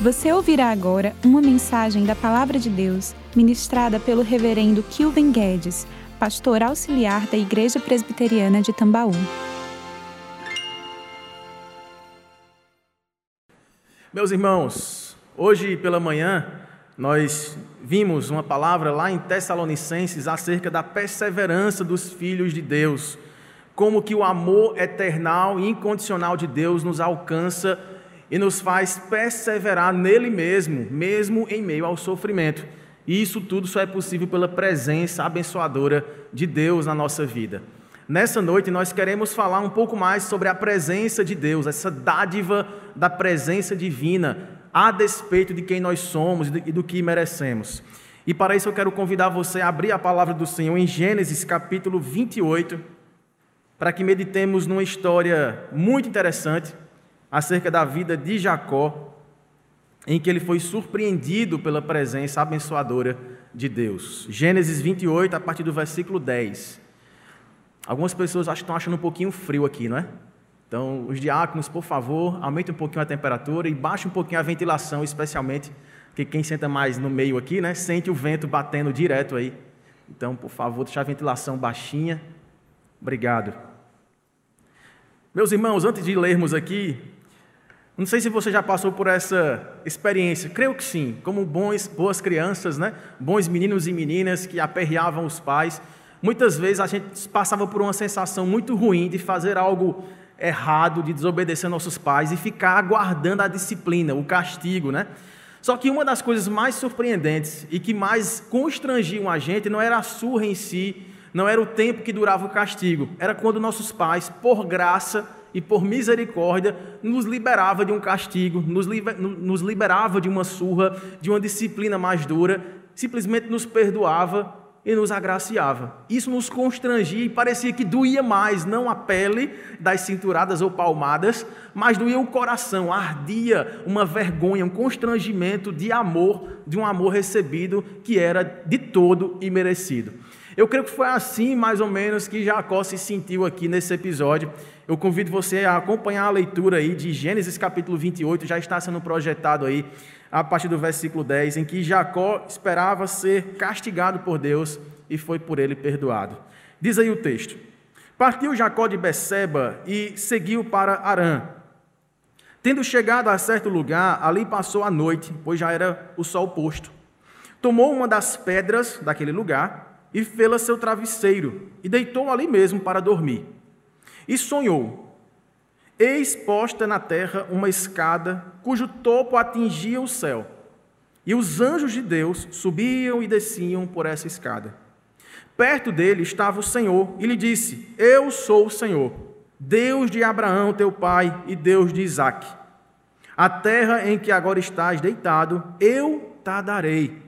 Você ouvirá agora uma mensagem da Palavra de Deus, ministrada pelo Reverendo Kilven Guedes, pastor auxiliar da Igreja Presbiteriana de Tambaú. Meus irmãos, hoje pela manhã nós vimos uma palavra lá em Tessalonicenses acerca da perseverança dos filhos de Deus, como que o amor eternal e incondicional de Deus nos alcança e nos faz perseverar nele mesmo, mesmo em meio ao sofrimento. E isso tudo só é possível pela presença abençoadora de Deus na nossa vida. Nessa noite nós queremos falar um pouco mais sobre a presença de Deus, essa dádiva da presença divina, a despeito de quem nós somos e do que merecemos. E para isso eu quero convidar você a abrir a palavra do Senhor em Gênesis capítulo 28, para que meditemos numa história muito interessante acerca da vida de Jacó, em que ele foi surpreendido pela presença abençoadora de Deus. Gênesis 28, a partir do versículo 10. Algumas pessoas acho que estão achando um pouquinho frio aqui, não é? Então, os diáconos, por favor, aumentem um pouquinho a temperatura e baixem um pouquinho a ventilação, especialmente, porque quem senta mais no meio aqui, né, sente o vento batendo direto aí. Então, por favor, deixar a ventilação baixinha. Obrigado. Meus irmãos, antes de lermos aqui, não sei se você já passou por essa experiência, creio que sim, como bons, boas crianças, né? bons meninos e meninas que aperreavam os pais. Muitas vezes a gente passava por uma sensação muito ruim de fazer algo errado, de desobedecer nossos pais e ficar aguardando a disciplina, o castigo, né? Só que uma das coisas mais surpreendentes e que mais constrangiam a gente não era a surra em si, não era o tempo que durava o castigo, era quando nossos pais, por graça, e por misericórdia nos liberava de um castigo, nos, liberava de uma surra, de uma disciplina mais dura, simplesmente nos perdoava e nos agraciava. Isso nos constrangia e parecia que doía mais, não a pele das cinturadas ou palmadas, mas doía o coração, ardia uma vergonha, um constrangimento de amor, de um amor recebido que era de todo imerecido. Eu creio que foi assim, mais ou menos, que Jacó se sentiu aqui nesse episódio. Eu convido você a acompanhar a leitura aí de Gênesis capítulo 28, já está sendo projetado aí, a partir do versículo 10, em que Jacó esperava ser castigado por Deus e foi por ele perdoado. Diz aí o texto: Partiu Jacó de Beceba e seguiu para Arã. Tendo chegado a certo lugar, ali passou a noite, pois já era o sol posto. Tomou uma das pedras daquele lugar e fê-la seu travesseiro, e deitou ali mesmo para dormir. E sonhou: Eis posta na terra uma escada cujo topo atingia o céu, e os anjos de Deus subiam e desciam por essa escada. Perto dele estava o Senhor e lhe disse: Eu sou o Senhor, Deus de Abraão, teu pai, e Deus de Isaque. A terra em que agora estás deitado, eu te darei,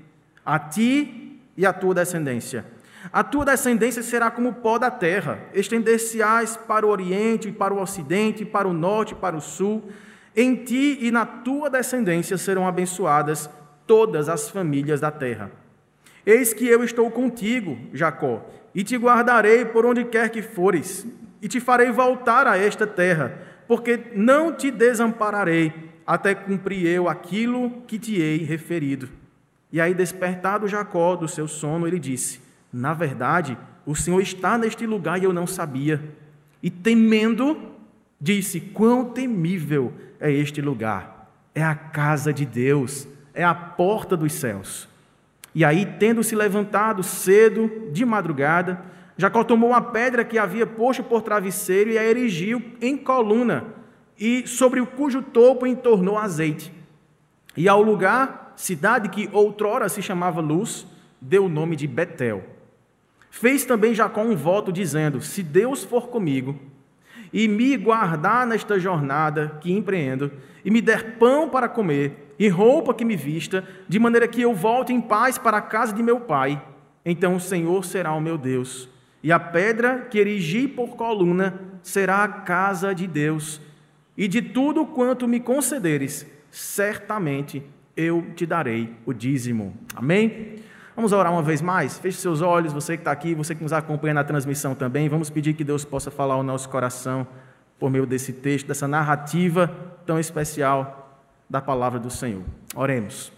a ti e à tua descendência a tua descendência será como o pó da terra, estender-se-ás para o oriente, para o ocidente, para o norte, para o sul. Em ti e na tua descendência serão abençoadas todas as famílias da terra. Eis que eu estou contigo, Jacó, e te guardarei por onde quer que fores, e te farei voltar a esta terra, porque não te desampararei até cumprir eu aquilo que te hei referido. E aí, despertado Jacó do seu sono, ele disse: na verdade, o Senhor está neste lugar e eu não sabia. E temendo, disse: Quão temível é este lugar! É a casa de Deus, é a porta dos céus. E aí, tendo se levantado cedo, de madrugada, Jacó tomou uma pedra que havia posto por travesseiro e a erigiu em coluna, e sobre o cujo topo entornou azeite. E ao lugar, cidade que outrora se chamava Luz, deu o nome de Betel. Fez também Jacó um voto dizendo: Se Deus for comigo e me guardar nesta jornada que empreendo, e me der pão para comer e roupa que me vista, de maneira que eu volte em paz para a casa de meu pai, então o Senhor será o meu Deus, e a pedra que erigi por coluna será a casa de Deus, e de tudo quanto me concederes, certamente eu te darei o dízimo. Amém? Vamos orar uma vez mais? Feche seus olhos, você que está aqui, você que nos acompanha na transmissão também. Vamos pedir que Deus possa falar ao nosso coração por meio desse texto, dessa narrativa tão especial da palavra do Senhor. Oremos.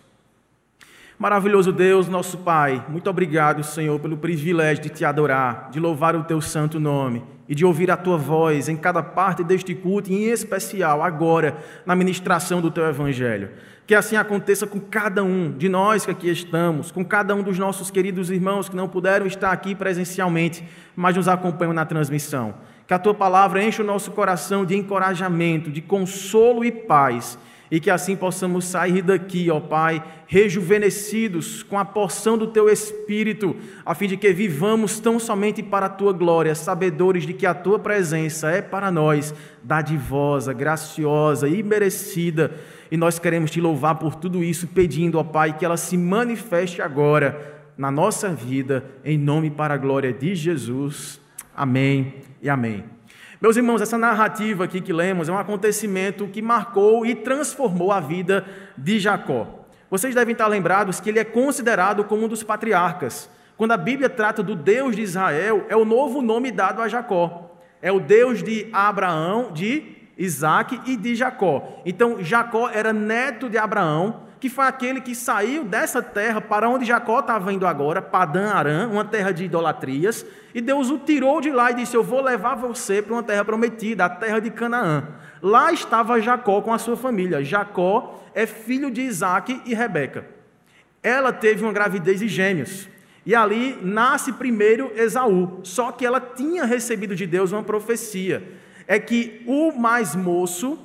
Maravilhoso Deus, nosso Pai, muito obrigado, Senhor, pelo privilégio de te adorar, de louvar o teu santo nome e de ouvir a tua voz em cada parte deste culto, e em especial agora na ministração do teu evangelho. Que assim aconteça com cada um de nós que aqui estamos, com cada um dos nossos queridos irmãos que não puderam estar aqui presencialmente, mas nos acompanham na transmissão. Que a tua palavra enche o nosso coração de encorajamento, de consolo e paz e que assim possamos sair daqui, ó Pai, rejuvenescidos com a porção do Teu Espírito, a fim de que vivamos tão somente para a Tua glória, sabedores de que a Tua presença é para nós dadivosa, graciosa e merecida. E nós queremos Te louvar por tudo isso, pedindo, ó Pai, que ela se manifeste agora na nossa vida, em nome para a glória de Jesus. Amém e amém. Meus irmãos, essa narrativa aqui que lemos é um acontecimento que marcou e transformou a vida de Jacó. Vocês devem estar lembrados que ele é considerado como um dos patriarcas. Quando a Bíblia trata do Deus de Israel, é o novo nome dado a Jacó. É o Deus de Abraão, de Isaac e de Jacó. Então, Jacó era neto de Abraão, que foi aquele que saiu dessa terra para onde Jacó estava indo agora, Padã Arã, uma terra de idolatrias, e Deus o tirou de lá e disse: Eu vou levar você para uma terra prometida, a terra de Canaã. Lá estava Jacó com a sua família. Jacó é filho de Isaac e Rebeca. Ela teve uma gravidez de gêmeos. E ali nasce primeiro Esaú. Só que ela tinha recebido de Deus uma profecia: é que o mais moço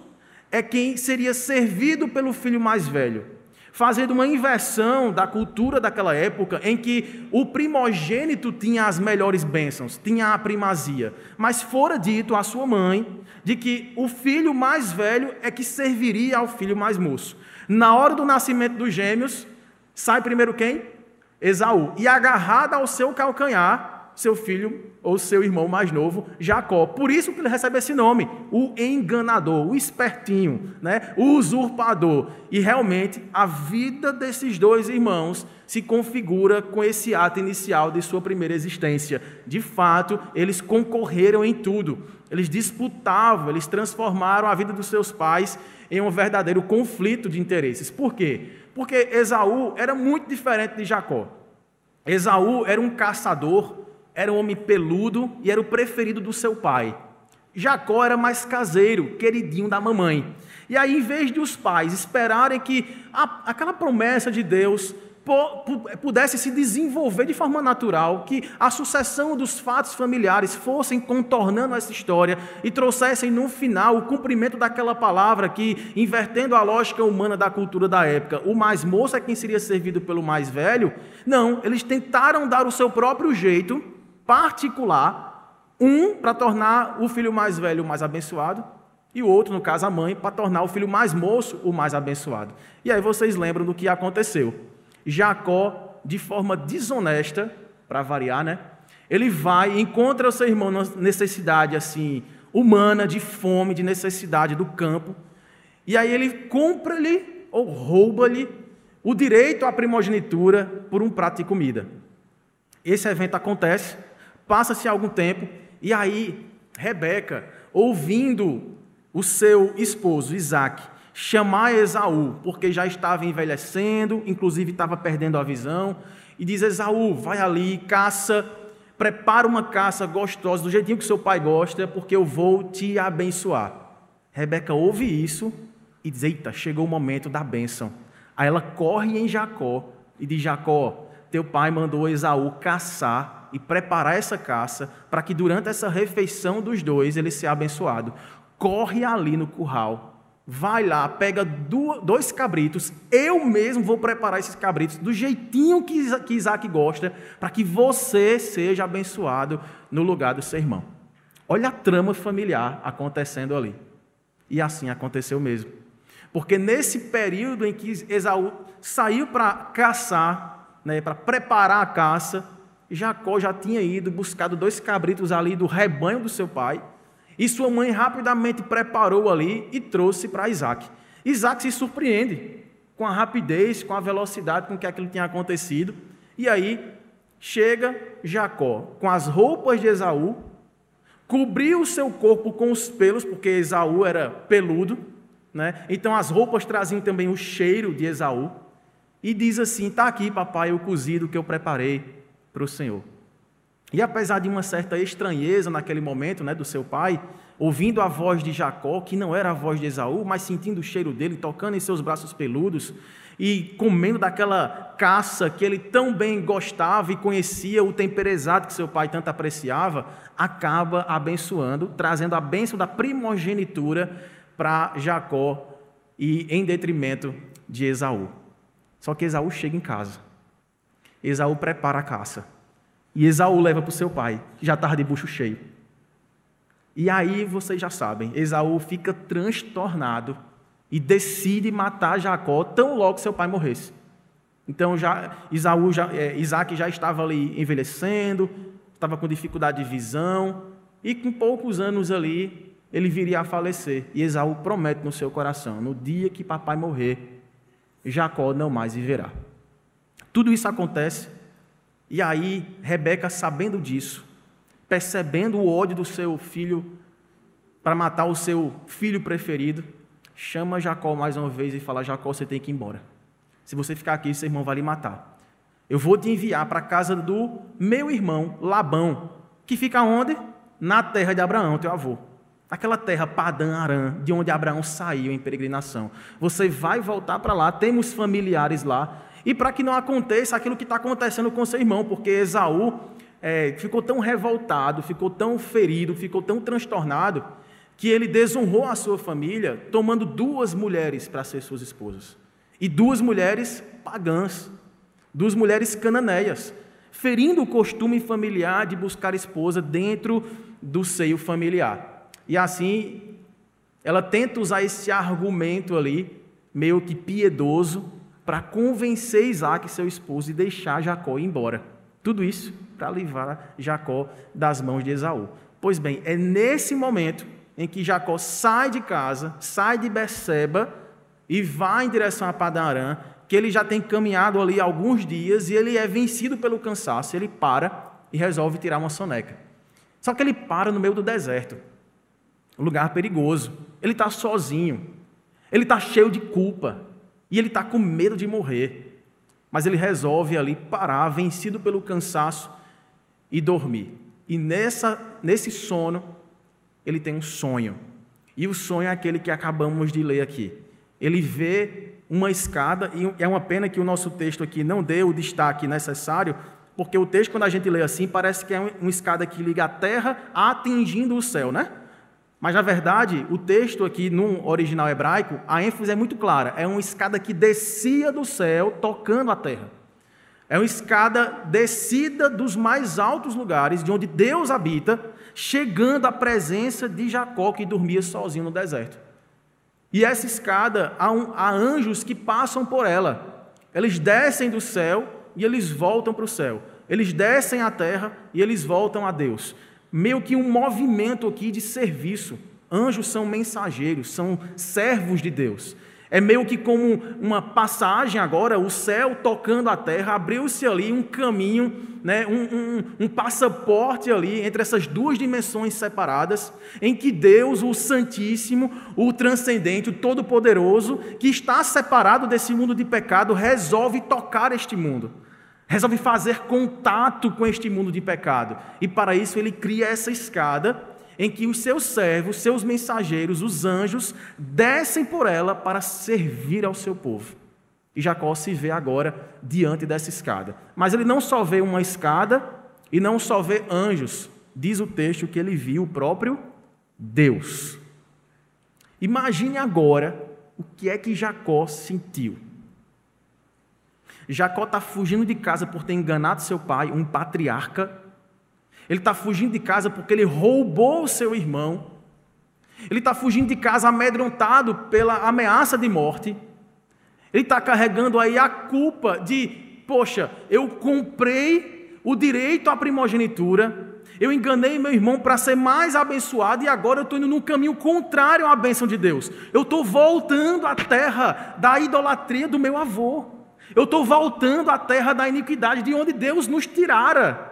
é quem seria servido pelo filho mais velho fazendo uma inversão da cultura daquela época em que o primogênito tinha as melhores bênçãos, tinha a primazia, mas fora dito à sua mãe de que o filho mais velho é que serviria ao filho mais moço. Na hora do nascimento dos gêmeos, sai primeiro quem? Esaú. E agarrada ao seu calcanhar, seu filho ou seu irmão mais novo, Jacó. Por isso que ele recebe esse nome, o enganador, o espertinho, né? o usurpador. E realmente a vida desses dois irmãos se configura com esse ato inicial de sua primeira existência. De fato, eles concorreram em tudo. Eles disputavam, eles transformaram a vida dos seus pais em um verdadeiro conflito de interesses. Por quê? Porque Esaú era muito diferente de Jacó. Esaú era um caçador, era um homem peludo e era o preferido do seu pai. Jacó era mais caseiro, queridinho da mamãe. E aí, em vez de os pais esperarem que a, aquela promessa de Deus pudesse se desenvolver de forma natural, que a sucessão dos fatos familiares fossem contornando essa história e trouxessem no final o cumprimento daquela palavra que, invertendo a lógica humana da cultura da época, o mais moço é quem seria servido pelo mais velho. Não, eles tentaram dar o seu próprio jeito particular, um para tornar o filho mais velho o mais abençoado, e o outro, no caso a mãe, para tornar o filho mais moço o mais abençoado. E aí vocês lembram do que aconteceu. Jacó, de forma desonesta, para variar, né? Ele vai e encontra o seu irmão na necessidade assim humana, de fome, de necessidade do campo. E aí ele compra-lhe ou rouba-lhe o direito à primogenitura por um prato de comida. Esse evento acontece Passa-se algum tempo e aí Rebeca, ouvindo o seu esposo Isaac chamar Esaú, porque já estava envelhecendo, inclusive estava perdendo a visão, e diz: Esaú, vai ali, caça, prepara uma caça gostosa, do jeitinho que seu pai gosta, porque eu vou te abençoar. Rebeca ouve isso e diz: Eita, chegou o momento da bênção. Aí ela corre em Jacó e diz: Jacó, teu pai mandou Esaú caçar e preparar essa caça para que durante essa refeição dos dois ele seja abençoado. Corre ali no curral, vai lá, pega dois cabritos, eu mesmo vou preparar esses cabritos do jeitinho que Isaac gosta, para que você seja abençoado no lugar do seu irmão. Olha a trama familiar acontecendo ali. E assim aconteceu mesmo. Porque nesse período em que Esaú saiu para caçar, né, para preparar a caça, Jacó já tinha ido, buscado dois cabritos ali do rebanho do seu pai, e sua mãe rapidamente preparou ali e trouxe para Isaac. Isaac se surpreende com a rapidez, com a velocidade com que aquilo tinha acontecido, e aí chega Jacó com as roupas de Esaú, cobriu o seu corpo com os pelos, porque Esaú era peludo, Né? Então as roupas traziam também o cheiro de Esaú. E diz assim: Está aqui, papai, o cozido que eu preparei para o Senhor. E apesar de uma certa estranheza naquele momento né, do seu pai, ouvindo a voz de Jacó, que não era a voz de Esaú, mas sentindo o cheiro dele, tocando em seus braços peludos e comendo daquela caça que ele tão bem gostava e conhecia, o tempero exato que seu pai tanto apreciava, acaba abençoando, trazendo a bênção da primogenitura para Jacó e em detrimento de Esaú. Só que Esaú chega em casa. Esaú prepara a caça. E Esaú leva para o seu pai, que já estava de bucho cheio. E aí vocês já sabem, Esaú fica transtornado e decide matar Jacó tão logo seu pai morresse. Então já, Isaú já, é, Isaac já estava ali envelhecendo, estava com dificuldade de visão, e com poucos anos ali ele viria a falecer. E Esaú promete no seu coração: no dia que papai morrer, Jacó não mais viverá. Tudo isso acontece e aí, Rebeca, sabendo disso, percebendo o ódio do seu filho para matar o seu filho preferido, chama Jacó mais uma vez e fala: Jacó, você tem que ir embora. Se você ficar aqui, seu irmão vai lhe matar. Eu vou te enviar para a casa do meu irmão Labão, que fica onde? Na terra de Abraão, teu avô. Aquela terra Padã Arã, de onde Abraão saiu em peregrinação. Você vai voltar para lá, temos familiares lá, e para que não aconteça aquilo que está acontecendo com seu irmão, porque Esaú é, ficou tão revoltado, ficou tão ferido, ficou tão transtornado, que ele desonrou a sua família, tomando duas mulheres para ser suas esposas. E duas mulheres pagãs, duas mulheres cananeias, ferindo o costume familiar de buscar esposa dentro do seio familiar. E assim, ela tenta usar esse argumento ali, meio que piedoso, para convencer Isaac, seu esposo, e deixar Jacó ir embora. Tudo isso para livrar Jacó das mãos de Esaú. Pois bem, é nesse momento em que Jacó sai de casa, sai de Beceba e vai em direção a Padarã, que ele já tem caminhado ali alguns dias e ele é vencido pelo cansaço, ele para e resolve tirar uma soneca. Só que ele para no meio do deserto, um lugar perigoso. Ele está sozinho, ele está cheio de culpa, e ele está com medo de morrer. Mas ele resolve ali parar, vencido pelo cansaço, e dormir. E nessa, nesse sono, ele tem um sonho. E o sonho é aquele que acabamos de ler aqui. Ele vê uma escada, e é uma pena que o nosso texto aqui não dê o destaque necessário, porque o texto, quando a gente lê assim, parece que é uma escada que liga a terra atingindo o céu, né? Mas, na verdade, o texto aqui, no original hebraico, a ênfase é muito clara. É uma escada que descia do céu, tocando a terra. É uma escada descida dos mais altos lugares, de onde Deus habita, chegando à presença de Jacó, que dormia sozinho no deserto. E essa escada, há, um, há anjos que passam por ela. Eles descem do céu e eles voltam para o céu. Eles descem à terra e eles voltam a Deus meio que um movimento aqui de serviço. Anjos são mensageiros, são servos de Deus. É meio que como uma passagem agora, o céu tocando a terra, abriu-se ali um caminho, né, um, um, um, passaporte ali entre essas duas dimensões separadas, em que Deus, o Santíssimo, o Transcendente, o Todo-Poderoso, que está separado desse mundo de pecado, resolve tocar este mundo resolve fazer contato com este mundo de pecado. E para isso ele cria essa escada em que os seus servos, seus mensageiros, os anjos, descem por ela para servir ao seu povo. E Jacó se vê agora diante dessa escada. Mas ele não só vê uma escada e não só vê anjos, diz o texto que ele viu o próprio Deus. Imagine agora o que é que Jacó sentiu. Jacó está fugindo de casa por ter enganado seu pai, um patriarca. Ele está fugindo de casa porque ele roubou seu irmão. Ele está fugindo de casa amedrontado pela ameaça de morte. Ele está carregando aí a culpa de, poxa, eu comprei o direito à primogenitura, eu enganei meu irmão para ser mais abençoado e agora eu estou indo num caminho contrário à bênção de Deus. Eu estou voltando à terra da idolatria do meu avô. Eu estou voltando à terra da iniquidade, de onde Deus nos tirara.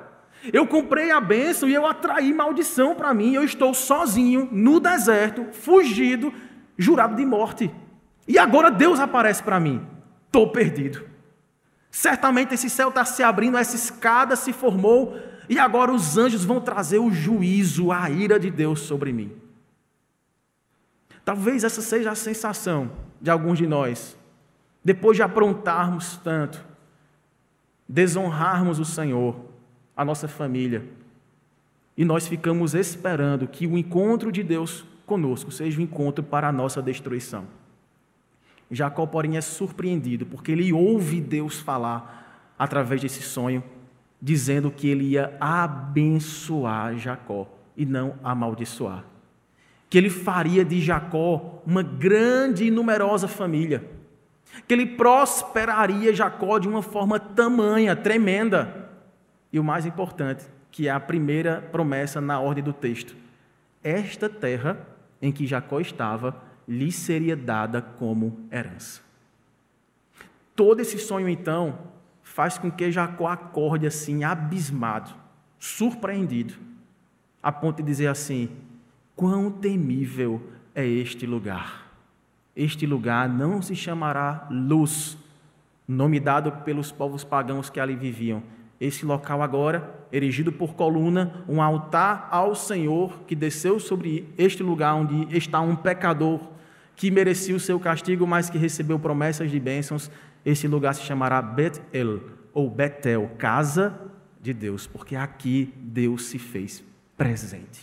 Eu comprei a bênção e eu atraí maldição para mim. Eu estou sozinho, no deserto, fugido, jurado de morte. E agora Deus aparece para mim. Estou perdido. Certamente esse céu está se abrindo, essa escada se formou, e agora os anjos vão trazer o juízo, a ira de Deus sobre mim. Talvez essa seja a sensação de alguns de nós, depois de aprontarmos tanto, desonrarmos o Senhor, a nossa família, e nós ficamos esperando que o encontro de Deus conosco seja um encontro para a nossa destruição. Jacó, porém, é surpreendido, porque ele ouve Deus falar através desse sonho, dizendo que ele ia abençoar Jacó e não amaldiçoar. Que ele faria de Jacó uma grande e numerosa família. Que ele prosperaria Jacó de uma forma tamanha, tremenda. E o mais importante, que é a primeira promessa na ordem do texto: esta terra em que Jacó estava lhe seria dada como herança. Todo esse sonho, então, faz com que Jacó acorde assim, abismado, surpreendido, a ponto de dizer assim: quão temível é este lugar. Este lugar não se chamará Luz, nome dado pelos povos pagãos que ali viviam. Esse local agora, erigido por coluna, um altar ao Senhor que desceu sobre este lugar onde está um pecador que merecia o seu castigo, mas que recebeu promessas de bênçãos, esse lugar se chamará Bet-El, ou Betel, casa de Deus, porque aqui Deus se fez presente.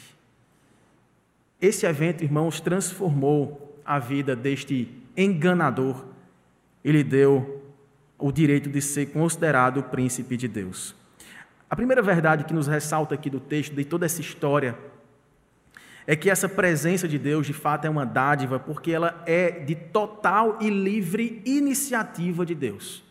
Esse evento, irmãos, transformou a vida deste enganador. Ele deu o direito de ser considerado o príncipe de Deus. A primeira verdade que nos ressalta aqui do texto, de toda essa história, é que essa presença de Deus de fato é uma dádiva, porque ela é de total e livre iniciativa de Deus.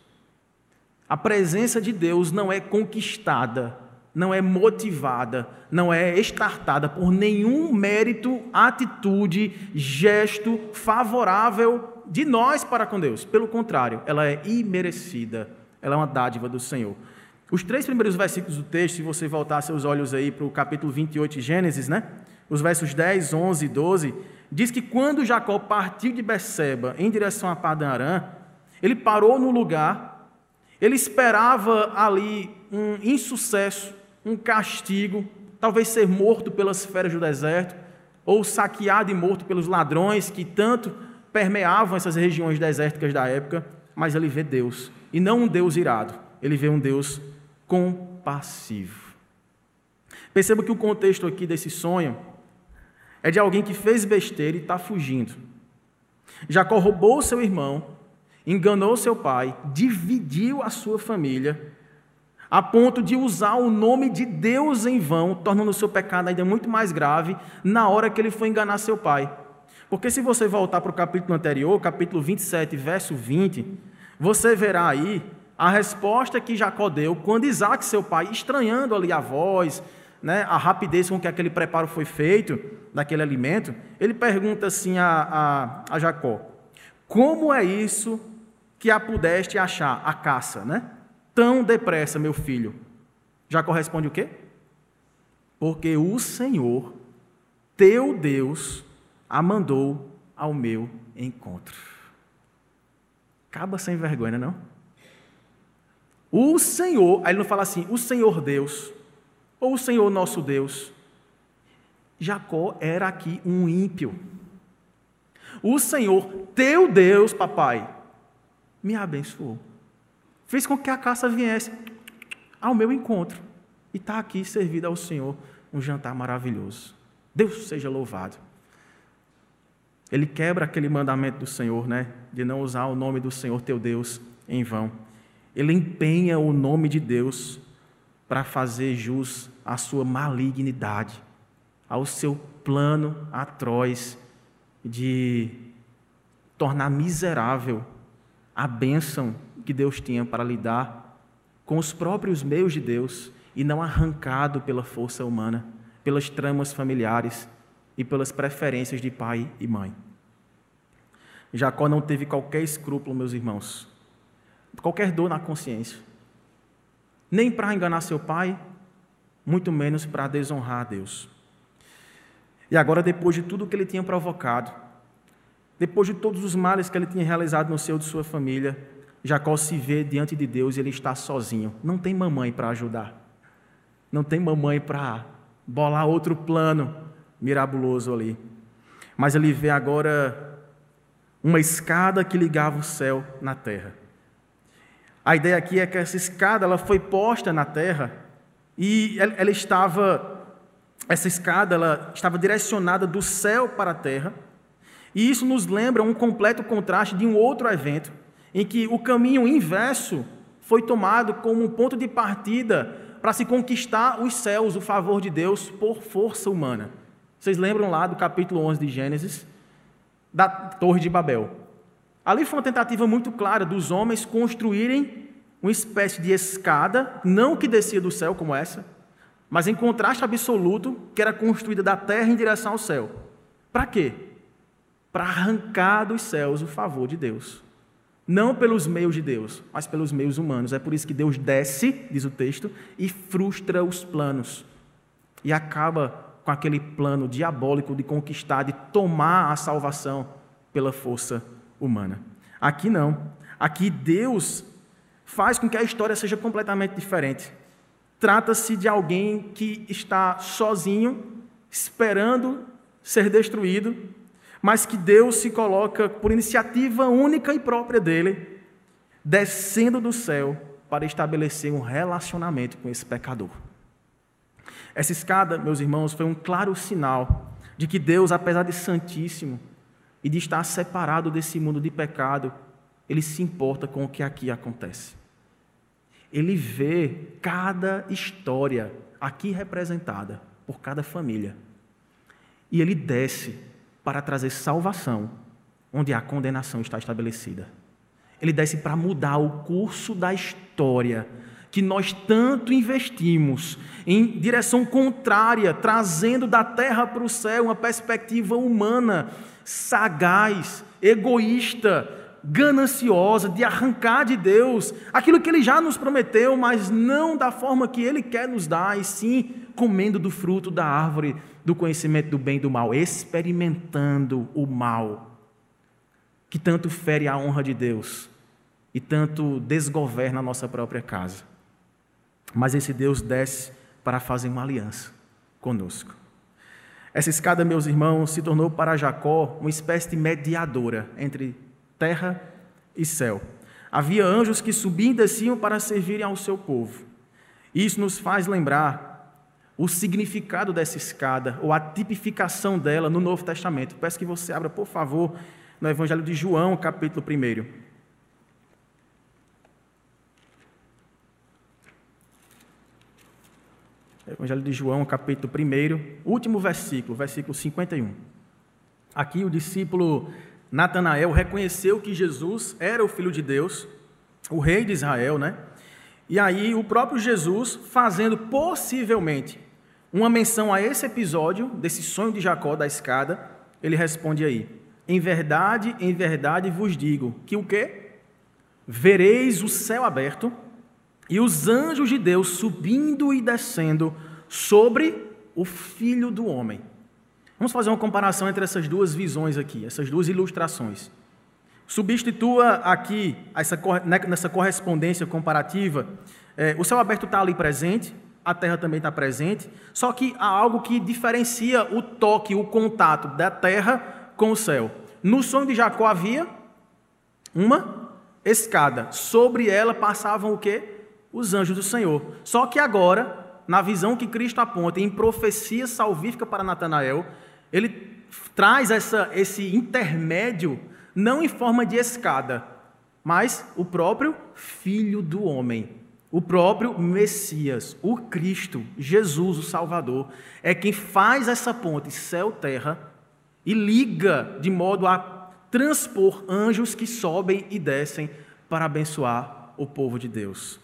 A presença de Deus não é conquistada, não é motivada, não é estartada por nenhum mérito, atitude, gesto favorável de nós para com Deus. Pelo contrário, ela é imerecida, ela é uma dádiva do Senhor. Os três primeiros versículos do texto, se você voltar seus olhos aí para o capítulo 28 de Gênesis, né? os versos 10, 11 e 12, diz que quando Jacó partiu de Beceba em direção a Padan ele parou no lugar, ele esperava ali um insucesso, um castigo, talvez ser morto pelas feras do deserto, ou saqueado e morto pelos ladrões que tanto permeavam essas regiões desérticas da época, mas ele vê Deus, e não um Deus irado, ele vê um Deus compassivo. Perceba que o contexto aqui desse sonho é de alguém que fez besteira e está fugindo. Jacó roubou seu irmão, enganou seu pai, dividiu a sua família, a ponto de usar o nome de Deus em vão, tornando o seu pecado ainda muito mais grave na hora que ele foi enganar seu pai. Porque se você voltar para o capítulo anterior, capítulo 27, verso 20, você verá aí a resposta que Jacó deu quando Isaac, seu pai, estranhando ali a voz, né, a rapidez com que aquele preparo foi feito, daquele alimento, ele pergunta assim a, a, a Jacó: Como é isso que a pudeste achar, a caça, né? Tão depressa, meu filho. Jacó responde o quê? Porque o Senhor, teu Deus, a mandou ao meu encontro. Acaba sem vergonha, não? O Senhor, aí ele não fala assim, o Senhor Deus, ou o Senhor nosso Deus? Jacó era aqui um ímpio. O Senhor, teu Deus, papai, me abençoou. Fez com que a caça viesse ao meu encontro. E está aqui servido ao Senhor um jantar maravilhoso. Deus seja louvado. Ele quebra aquele mandamento do Senhor, né? De não usar o nome do Senhor teu Deus em vão. Ele empenha o nome de Deus para fazer jus à sua malignidade, ao seu plano atroz de tornar miserável a bênção que Deus tinha para lidar com os próprios meios de Deus e não arrancado pela força humana, pelas tramas familiares e pelas preferências de pai e mãe. Jacó não teve qualquer escrúpulo, meus irmãos, qualquer dor na consciência nem para enganar seu pai, muito menos para desonrar a Deus. E agora, depois de tudo que ele tinha provocado, depois de todos os males que ele tinha realizado no seio de sua família, Jacó se vê diante de Deus e ele está sozinho. Não tem mamãe para ajudar. Não tem mamãe para bolar outro plano mirabuloso ali. Mas ele vê agora uma escada que ligava o céu na terra. A ideia aqui é que essa escada ela foi posta na terra e ela estava essa escada ela estava direcionada do céu para a terra. E isso nos lembra um completo contraste de um outro evento em que o caminho inverso foi tomado como um ponto de partida para se conquistar os céus, o favor de Deus, por força humana. Vocês lembram lá do capítulo 11 de Gênesis, da Torre de Babel? Ali foi uma tentativa muito clara dos homens construírem uma espécie de escada, não que descia do céu como essa, mas em contraste absoluto, que era construída da terra em direção ao céu. Para quê? Para arrancar dos céus o favor de Deus. Não pelos meios de Deus, mas pelos meios humanos. É por isso que Deus desce, diz o texto, e frustra os planos. E acaba com aquele plano diabólico de conquistar, de tomar a salvação pela força humana. Aqui não. Aqui Deus faz com que a história seja completamente diferente. Trata-se de alguém que está sozinho, esperando ser destruído, mas que Deus se coloca por iniciativa única e própria dele, descendo do céu para estabelecer um relacionamento com esse pecador. Essa escada, meus irmãos, foi um claro sinal de que Deus, apesar de santíssimo e de estar separado desse mundo de pecado, ele se importa com o que aqui acontece. Ele vê cada história aqui representada por cada família. E ele desce para trazer salvação onde a condenação está estabelecida. Ele desce para mudar o curso da história que nós tanto investimos em direção contrária, trazendo da terra para o céu uma perspectiva humana, sagaz, egoísta, gananciosa, de arrancar de Deus aquilo que Ele já nos prometeu, mas não da forma que Ele quer nos dar, e sim comendo do fruto da árvore do conhecimento do bem e do mal, experimentando o mal, que tanto fere a honra de Deus e tanto desgoverna a nossa própria casa. Mas esse Deus desce para fazer uma aliança conosco. Essa escada, meus irmãos, se tornou para Jacó uma espécie de mediadora entre terra e céu. Havia anjos que subiam e desciam para servirem ao seu povo. Isso nos faz lembrar o significado dessa escada, ou a tipificação dela no Novo Testamento. Peço que você abra, por favor, no Evangelho de João, capítulo 1. Evangelho de João, capítulo 1, último versículo, versículo 51. Aqui o discípulo Natanael reconheceu que Jesus era o Filho de Deus, o Rei de Israel, né? E aí o próprio Jesus, fazendo possivelmente uma menção a esse episódio, desse sonho de Jacó da escada, ele responde aí: Em verdade, em verdade vos digo que o quê? Vereis o céu aberto e os anjos de Deus subindo e descendo sobre o filho do homem. Vamos fazer uma comparação entre essas duas visões aqui, essas duas ilustrações. Substitua aqui, essa, né, nessa correspondência comparativa, é, o céu aberto está ali presente, a terra também está presente, só que há algo que diferencia o toque, o contato da terra com o céu. No sonho de Jacó havia uma escada, sobre ela passavam o quê? Os anjos do Senhor. Só que agora, na visão que Cristo aponta em profecia salvífica para Natanael, ele traz essa, esse intermédio não em forma de escada, mas o próprio Filho do Homem o próprio Messias, o Cristo, Jesus, o Salvador, é quem faz essa ponte céu-terra e liga de modo a transpor anjos que sobem e descem para abençoar o povo de Deus.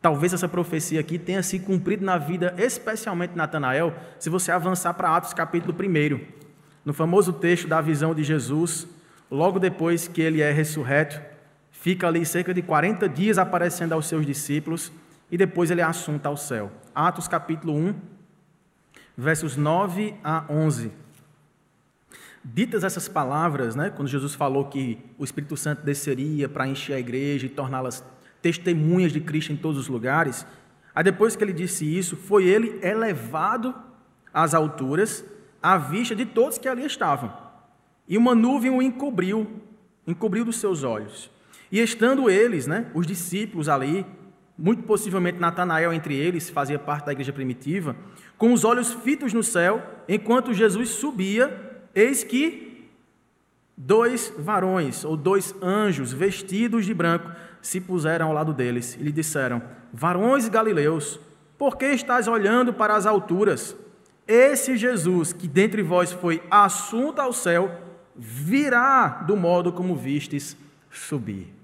Talvez essa profecia aqui tenha se cumprido na vida, especialmente de Natanael, se você avançar para Atos capítulo 1. No famoso texto da visão de Jesus, logo depois que ele é ressurreto, fica ali cerca de 40 dias aparecendo aos seus discípulos e depois ele é assunto ao céu. Atos capítulo 1, versos 9 a 11. Ditas essas palavras, né, quando Jesus falou que o Espírito Santo desceria para encher a igreja e torná-las testemunhas de Cristo em todos os lugares, aí depois que ele disse isso, foi ele elevado às alturas, à vista de todos que ali estavam. E uma nuvem o encobriu, encobriu dos seus olhos. E estando eles, né, os discípulos ali, muito possivelmente Natanael entre eles, fazia parte da igreja primitiva, com os olhos fitos no céu, enquanto Jesus subia, Eis que dois varões, ou dois anjos, vestidos de branco, se puseram ao lado deles e lhe disseram: Varões galileus, por que estás olhando para as alturas? Esse Jesus, que dentre vós foi assunto ao céu, virá do modo como vistes subir.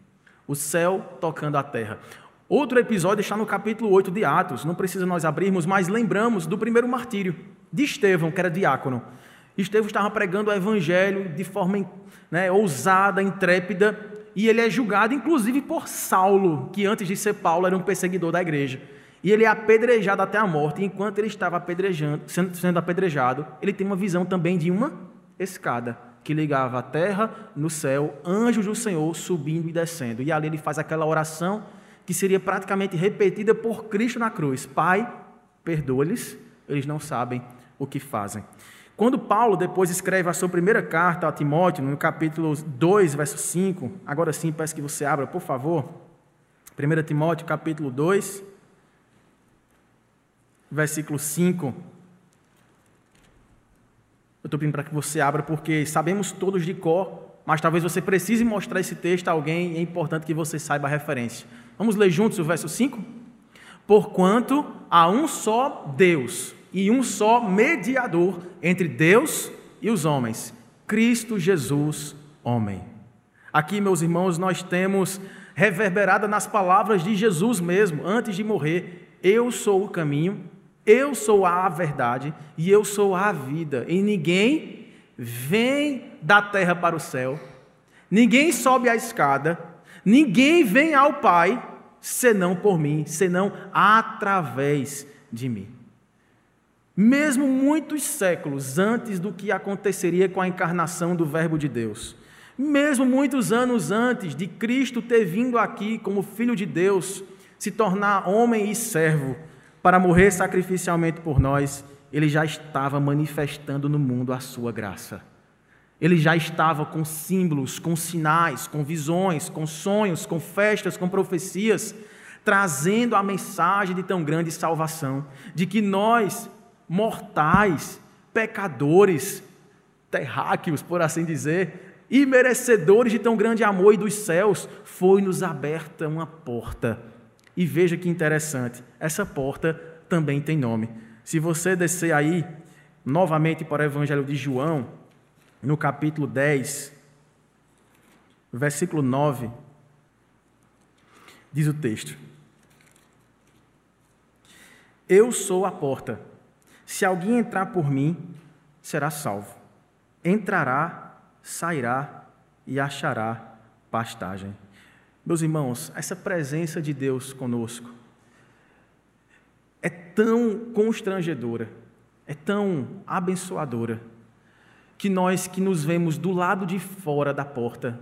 O céu tocando a terra. Outro episódio está no capítulo 8 de Atos, não precisa nós abrirmos, mas lembramos do primeiro martírio de Estevão, que era diácono. Estevão estava pregando o evangelho de forma né, ousada, intrépida, e ele é julgado, inclusive, por Saulo, que antes de ser Paulo era um perseguidor da igreja. E ele é apedrejado até a morte. E enquanto ele estava apedrejando, sendo, sendo apedrejado, ele tem uma visão também de uma escada que ligava a terra no céu, anjos do Senhor subindo e descendo. E ali ele faz aquela oração que seria praticamente repetida por Cristo na cruz: Pai, perdoa-lhes, eles não sabem o que fazem. Quando Paulo depois escreve a sua primeira carta a Timóteo, no capítulo 2, verso 5, agora sim peço que você abra, por favor. 1 Timóteo, capítulo 2, versículo 5. Eu estou pedindo para que você abra, porque sabemos todos de cor, mas talvez você precise mostrar esse texto a alguém e é importante que você saiba a referência. Vamos ler juntos o verso 5? Porquanto há um só Deus e um só mediador entre Deus e os homens, Cristo Jesus, homem. Aqui, meus irmãos, nós temos reverberada nas palavras de Jesus mesmo, antes de morrer: Eu sou o caminho, eu sou a verdade e eu sou a vida. E ninguém vem da terra para o céu, ninguém sobe a escada, ninguém vem ao Pai senão por mim, senão através de mim. Mesmo muitos séculos antes do que aconteceria com a encarnação do Verbo de Deus, mesmo muitos anos antes de Cristo ter vindo aqui como Filho de Deus, se tornar homem e servo, para morrer sacrificialmente por nós, ele já estava manifestando no mundo a sua graça. Ele já estava com símbolos, com sinais, com visões, com sonhos, com festas, com profecias, trazendo a mensagem de tão grande salvação, de que nós mortais, pecadores, terráqueos, por assim dizer, e merecedores de tão grande amor e dos céus, foi-nos aberta uma porta. E veja que interessante, essa porta também tem nome. Se você descer aí, novamente para o Evangelho de João, no capítulo 10, versículo 9, diz o texto: Eu sou a porta. Se alguém entrar por mim, será salvo. Entrará, sairá e achará pastagem. Meus irmãos, essa presença de Deus conosco é tão constrangedora, é tão abençoadora, que nós que nos vemos do lado de fora da porta,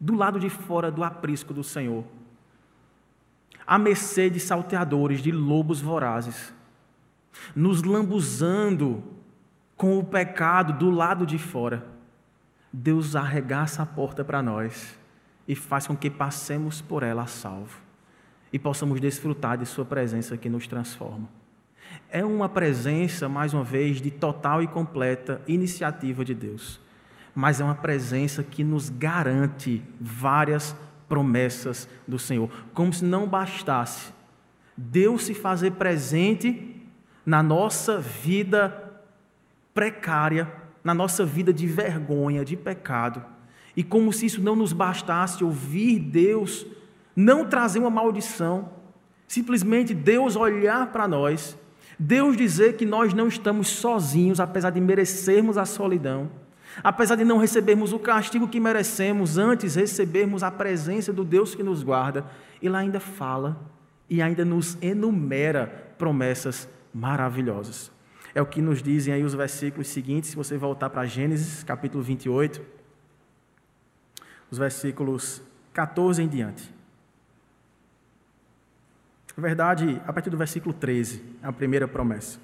do lado de fora do aprisco do Senhor, à mercê de salteadores, de lobos vorazes, nos lambuzando com o pecado do lado de fora, Deus arregaça a porta para nós e faz com que passemos por ela a salvo e possamos desfrutar de Sua presença que nos transforma. É uma presença, mais uma vez, de total e completa iniciativa de Deus, mas é uma presença que nos garante várias promessas do Senhor, como se não bastasse Deus se fazer presente na nossa vida precária, na nossa vida de vergonha, de pecado. E como se isso não nos bastasse ouvir Deus não trazer uma maldição, simplesmente Deus olhar para nós, Deus dizer que nós não estamos sozinhos, apesar de merecermos a solidão, apesar de não recebermos o castigo que merecemos, antes recebermos a presença do Deus que nos guarda, Ele ainda fala e ainda nos enumera promessas maravilhosas. É o que nos dizem aí os versículos seguintes, se você voltar para Gênesis, capítulo 28, os versículos 14 em diante. Na verdade, a partir do versículo 13, é a primeira promessa.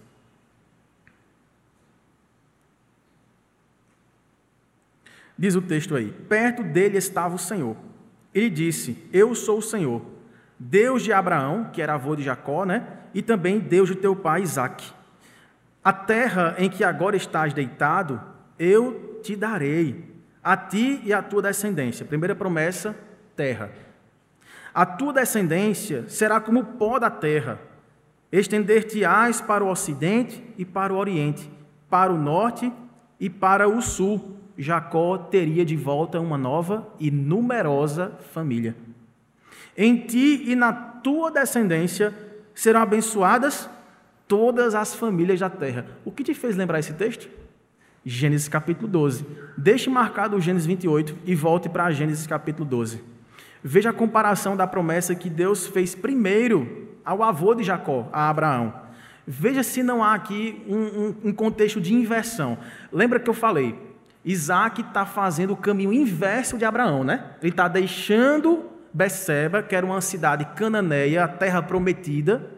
Diz o texto aí: Perto dele estava o Senhor. Ele disse: Eu sou o Senhor, Deus de Abraão, que era avô de Jacó, né? E também Deus de teu pai Isaque. A terra em que agora estás deitado, eu te darei, a ti e à tua descendência. Primeira promessa: terra. A tua descendência será como o pó da terra. Estender-te-ás para o ocidente e para o oriente, para o norte e para o sul. Jacó teria de volta uma nova e numerosa família. Em ti e na tua descendência serão abençoadas todas as famílias da terra. O que te fez lembrar esse texto? Gênesis capítulo 12. Deixe marcado o Gênesis 28 e volte para Gênesis capítulo 12. Veja a comparação da promessa que Deus fez primeiro ao avô de Jacó, a Abraão. Veja se não há aqui um, um, um contexto de inversão. Lembra que eu falei? Isaac está fazendo o caminho inverso de Abraão, né? Ele está deixando Beceba, que era uma cidade cananeia, a terra prometida,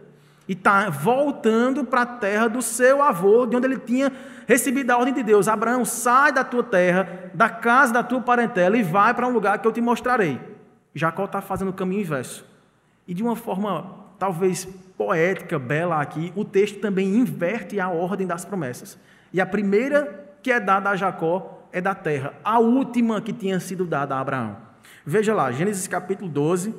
e está voltando para a terra do seu avô, de onde ele tinha recebido a ordem de Deus: Abraão, sai da tua terra, da casa da tua parentela e vai para um lugar que eu te mostrarei. Jacó está fazendo o caminho inverso. E de uma forma talvez poética, bela aqui, o texto também inverte a ordem das promessas. E a primeira que é dada a Jacó é da terra, a última que tinha sido dada a Abraão. Veja lá, Gênesis capítulo 12,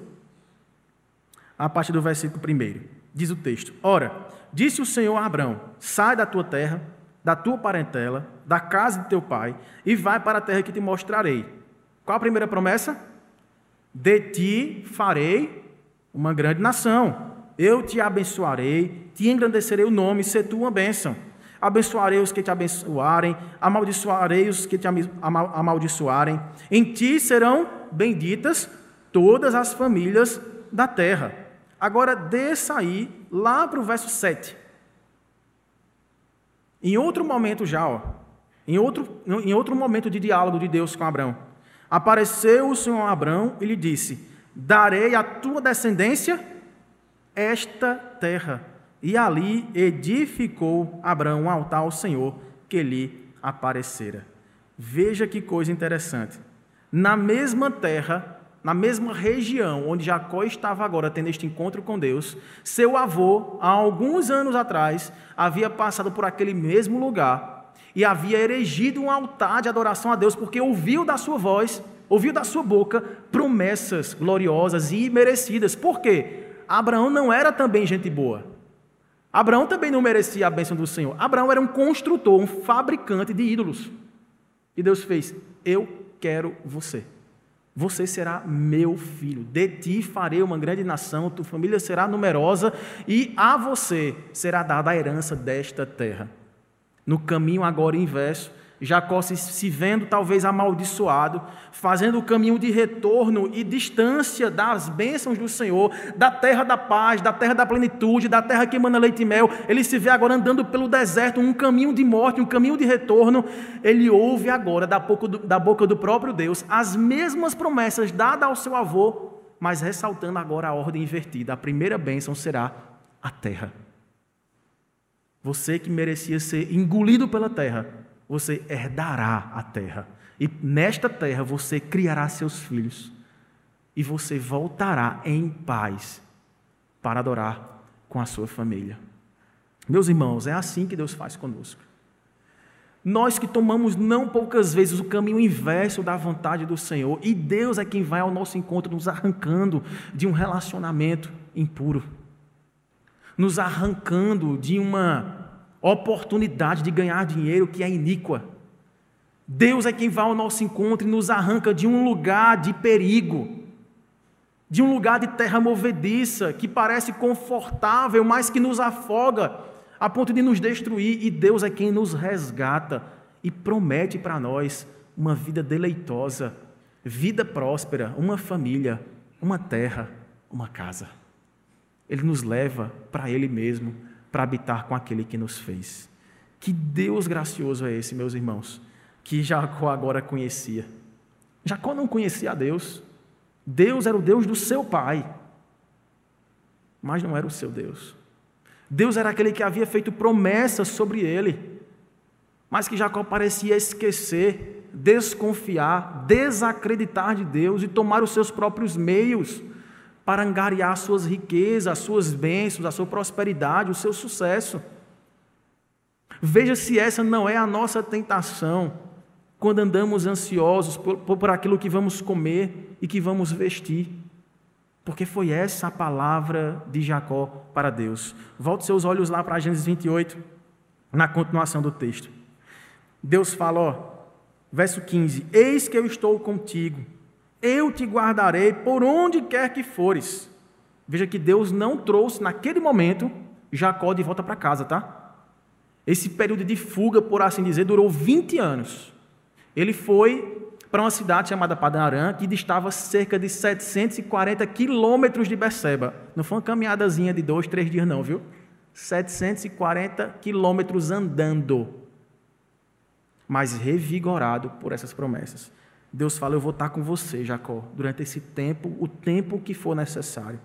a partir do versículo 1. Diz o texto: Ora, disse o Senhor a Abraão: Sai da tua terra, da tua parentela, da casa de teu pai, e vai para a terra que te mostrarei. Qual a primeira promessa? De ti farei uma grande nação. Eu te abençoarei, te engrandecerei o nome, se tu uma bênção abençoarei os que te abençoarem, amaldiçoarei os que te amaldiçoarem. Em ti serão benditas todas as famílias da terra. Agora desça aí lá para o verso 7. Em outro momento já, ó, em outro, em outro momento de diálogo de Deus com Abraão, apareceu o Senhor a Abraão e lhe disse: Darei à tua descendência esta terra. E ali edificou Abraão um altar ao Senhor que lhe aparecera. Veja que coisa interessante. Na mesma terra, na mesma região onde Jacó estava agora tendo este encontro com Deus, seu avô, há alguns anos atrás, havia passado por aquele mesmo lugar e havia erigido um altar de adoração a Deus, porque ouviu da sua voz, ouviu da sua boca promessas gloriosas e merecidas. Por quê? Abraão não era também gente boa. Abraão também não merecia a bênção do Senhor. Abraão era um construtor, um fabricante de ídolos. E Deus fez: Eu quero você. Você será meu filho. De ti farei uma grande nação, tua família será numerosa e a você será dada a herança desta terra. No caminho agora inverso, Jacó se, vendo talvez amaldiçoado, fazendo o caminho de retorno e distância das bênçãos do Senhor, da terra da paz, da terra da plenitude, da terra que emana leite e mel, ele se vê agora andando pelo deserto, um caminho de morte, um caminho de retorno. Ele ouve agora da boca do, da boca do próprio Deus as mesmas promessas dadas ao seu avô, mas ressaltando agora a ordem invertida. A primeira bênção será a terra. Você que merecia ser engolido pela terra, você herdará a terra. E nesta terra você criará seus filhos. E você voltará em paz para adorar com a sua família. Meus irmãos, é assim que Deus faz conosco. Nós que tomamos não poucas vezes o caminho inverso da vontade do Senhor, e Deus é quem vai ao nosso encontro, nos arrancando de um relacionamento impuro, nos arrancando de uma oportunidade de ganhar dinheiro que é iníqua. Deus é quem vai ao nosso encontro e nos arranca de um lugar de perigo, de um lugar de terra movediça, que parece confortável, mas que nos afoga, a ponto de nos destruir, e Deus é quem nos resgata e promete para nós uma vida deleitosa, vida próspera, uma família, uma terra, uma casa. Ele nos leva para Ele mesmo para habitar com aquele que nos fez. Que Deus gracioso é esse, meus irmãos, que Jacó agora conhecia. Jacó não conhecia a Deus. Deus era o Deus do seu pai, mas não era o seu Deus. Deus era aquele que havia feito promessas sobre ele, mas que Jacó parecia esquecer, desconfiar, desacreditar de Deus e tomar os seus próprios meios para angariar suas riquezas, as suas bênçãos, a sua prosperidade, o seu sucesso. Veja se essa não é a nossa tentação quando andamos ansiosos por, por aquilo que vamos comer e que vamos vestir. Porque foi essa a palavra de Jacó para Deus. Volte seus olhos lá para Gênesis 28, na continuação do texto. Deus fala, ó, verso 15: Eis que eu estou contigo, eu te guardarei por onde quer que fores. Veja que Deus não trouxe naquele momento Jacó de volta para casa, tá? Esse período de fuga, por assim dizer, durou 20 anos. Ele foi para uma cidade chamada Padarã, que distava cerca de 740 quilômetros de Beceba. Não foi uma caminhadazinha de dois, três dias, não, viu? 740 quilômetros andando. Mas revigorado por essas promessas. Deus fala: Eu vou estar com você, Jacó, durante esse tempo, o tempo que for necessário.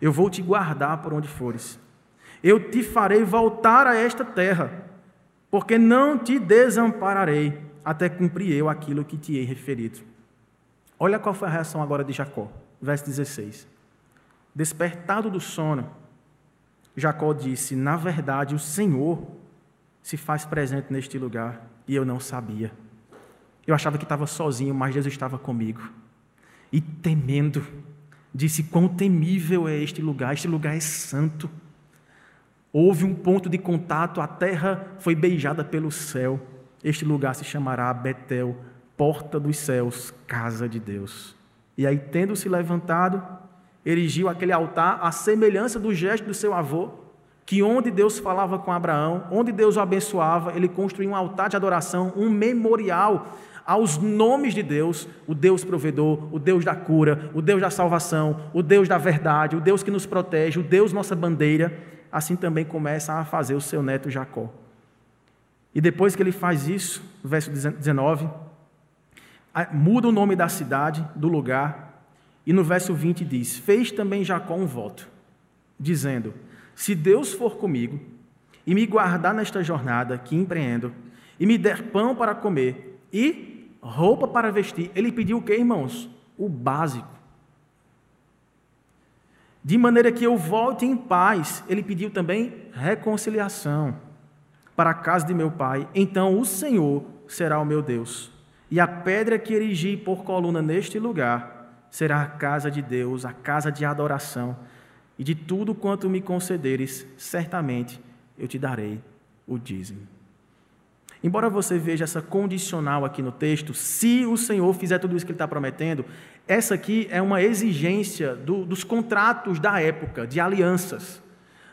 Eu vou te guardar por onde fores. Eu te farei voltar a esta terra, porque não te desampararei até cumprir eu aquilo que te hei referido. Olha qual foi a reação agora de Jacó, verso 16. Despertado do sono, Jacó disse: Na verdade, o Senhor se faz presente neste lugar e eu não sabia. Eu achava que estava sozinho, mas Deus estava comigo. E temendo, disse: Quão temível é este lugar, este lugar é santo. Houve um ponto de contato, a terra foi beijada pelo céu. Este lugar se chamará Betel, porta dos céus, casa de Deus. E aí, tendo se levantado, erigiu aquele altar à semelhança do gesto do seu avô, que onde Deus falava com Abraão, onde Deus o abençoava, ele construiu um altar de adoração, um memorial aos nomes de Deus, o Deus provedor, o Deus da cura, o Deus da salvação, o Deus da verdade, o Deus que nos protege, o Deus nossa bandeira, assim também começa a fazer o seu neto Jacó. E depois que ele faz isso, verso 19, muda o nome da cidade, do lugar, e no verso 20 diz: Fez também Jacó um voto, dizendo: Se Deus for comigo e me guardar nesta jornada que empreendo, e me der pão para comer e roupa para vestir, ele pediu o que, irmãos? O básico. De maneira que eu volte em paz, ele pediu também reconciliação para a casa de meu pai, então o Senhor será o meu Deus. E a pedra que erigi por coluna neste lugar será a casa de Deus, a casa de adoração. E de tudo quanto me concederes, certamente eu te darei o dízimo. Embora você veja essa condicional aqui no texto, se o Senhor fizer tudo isso que Ele está prometendo, essa aqui é uma exigência do, dos contratos da época, de alianças.